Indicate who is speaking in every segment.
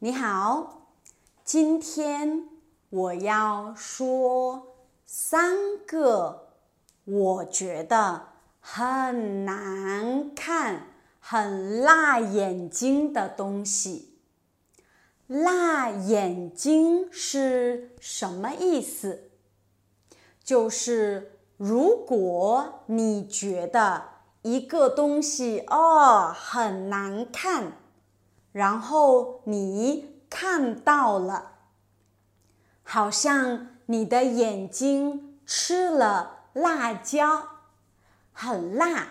Speaker 1: 你好，今天我要说三个我觉得很难看、很辣眼睛的东西。辣眼睛是什么意思？就是如果你觉得一个东西哦很难看，然后你看到了，好像你的眼睛吃了辣椒，很辣，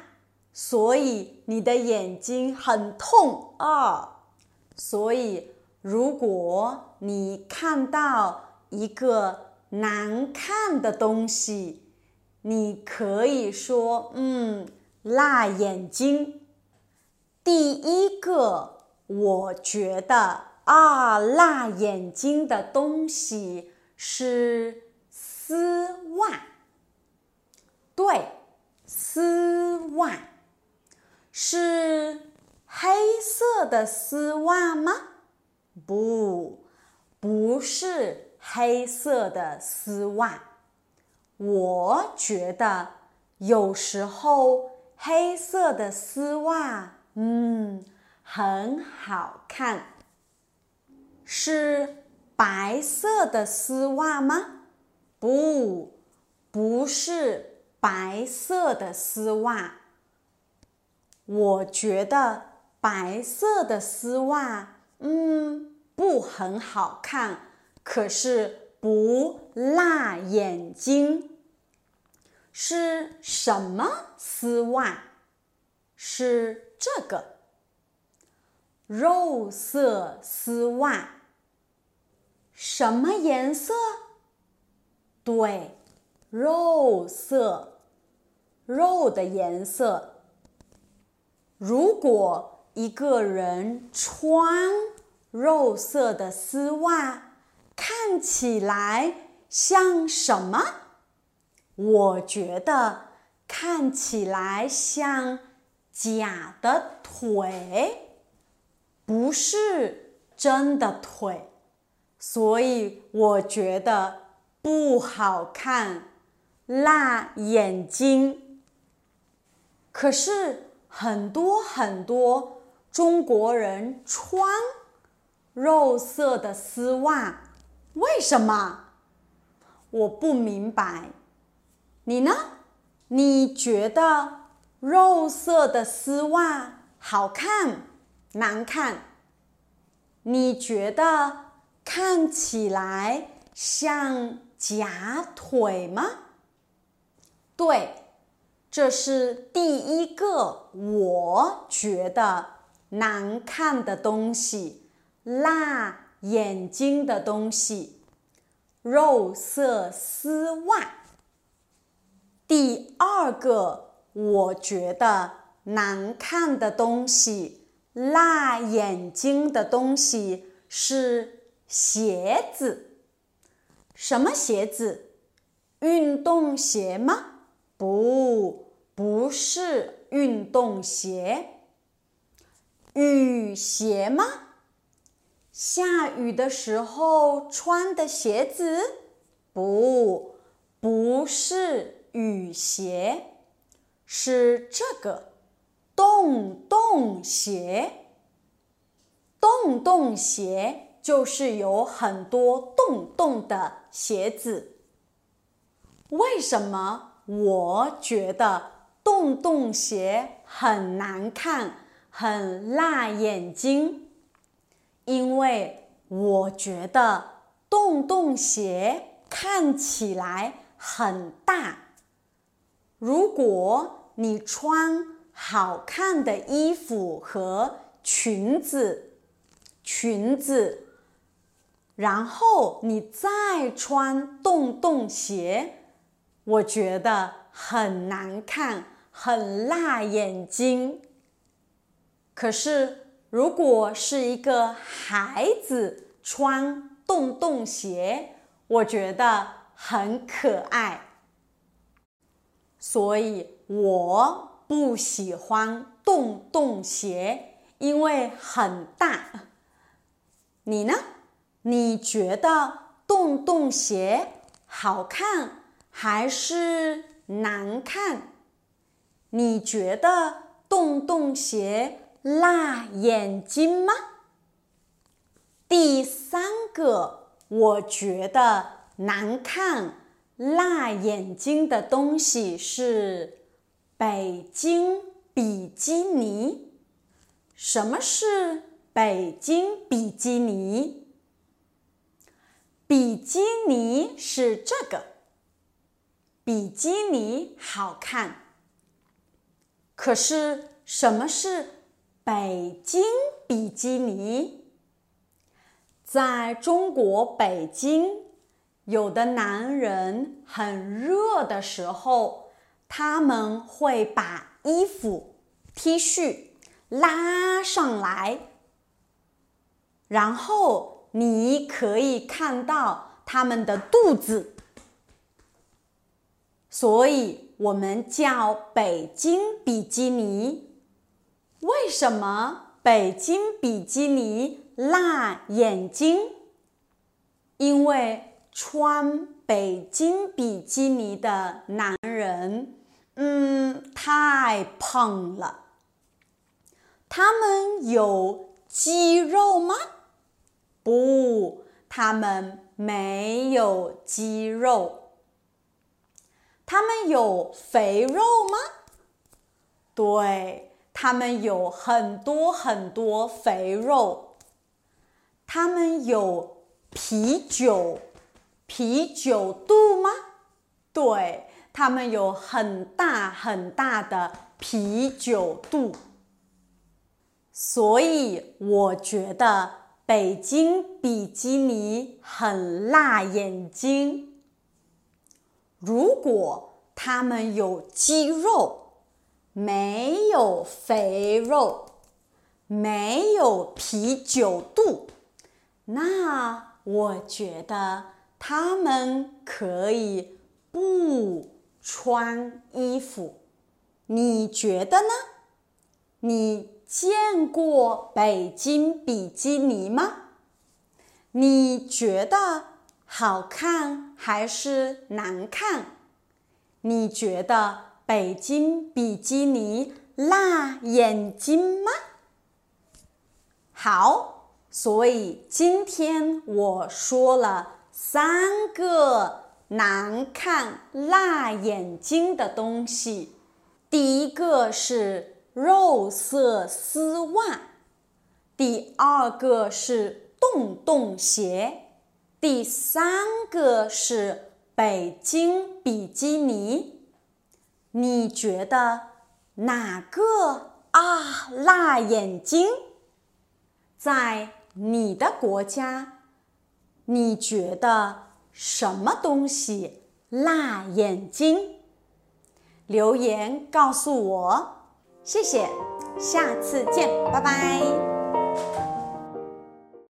Speaker 1: 所以你的眼睛很痛啊。所以，如果你看到一个难看的东西，你可以说：“嗯。”辣眼睛，第一个我觉得啊，辣眼睛的东西是丝袜。对，丝袜是黑色的丝袜吗？不，不是黑色的丝袜。我觉得有时候。黑色的丝袜，嗯，很好看。是白色的丝袜吗？不，不是白色的丝袜。我觉得白色的丝袜，嗯，不很好看，可是不辣眼睛。是什么丝袜？是这个肉色丝袜。什么颜色？对，肉色，肉的颜色。如果一个人穿肉色的丝袜，看起来像什么？我觉得看起来像假的腿，不是真的腿，所以我觉得不好看，辣眼睛。可是很多很多中国人穿肉色的丝袜，为什么？我不明白。你呢？你觉得肉色的丝袜好看、难看？你觉得看起来像假腿吗？对，这是第一个我觉得难看的东西，辣眼睛的东西——肉色丝袜。第二个我觉得难看的东西、辣眼睛的东西是鞋子。什么鞋子？运动鞋吗？不，不是运动鞋。雨鞋吗？下雨的时候穿的鞋子？不，不是。雨鞋是这个洞洞鞋，洞洞鞋就是有很多洞洞的鞋子。为什么我觉得洞洞鞋很难看、很辣眼睛？因为我觉得洞洞鞋看起来很大。如果你穿好看的衣服和裙子，裙子，然后你再穿洞洞鞋，我觉得很难看，很辣眼睛。可是，如果是一个孩子穿洞洞鞋，我觉得很可爱。所以我不喜欢洞洞鞋，因为很大。你呢？你觉得洞洞鞋好看还是难看？你觉得洞洞鞋辣眼睛吗？第三个，我觉得难看、辣眼睛的东西是北京比基尼。什么是北京比基尼？比基尼是这个，比基尼好看。可是什么是北京比基尼？在中国北京，有的男人很热的时候，他们会把衣服 T 恤拉上来，然后你可以看到他们的肚子，所以我们叫北京比基尼。为什么北京比基尼？辣眼睛，因为穿北京比基尼的男人，太胖了。他们有肌肉吗？不，他们没有肌肉。他们有肥肉吗？对，他们有很多很多肥肉。他们有啤酒啤酒肚吗？对，他们有很大很大的啤酒肚。所以我觉得北京比基尼很辣眼睛。如果他们有肌肉，没有肥肉，没有啤酒肚。那我觉得他们可以不穿衣服，你觉得呢？你见过北京比基尼吗？你觉得好看还是难看？你觉得北京比基尼辣眼睛吗？好。所以今天我说了三个难看、辣眼睛的东西。第一个是肉色丝袜，第二个是洞洞鞋，第三个是北京比基尼。你觉得哪个啊？辣眼睛，在。你的国家，你觉得什么东西辣眼睛？留言告诉我，谢谢，下次见，拜拜。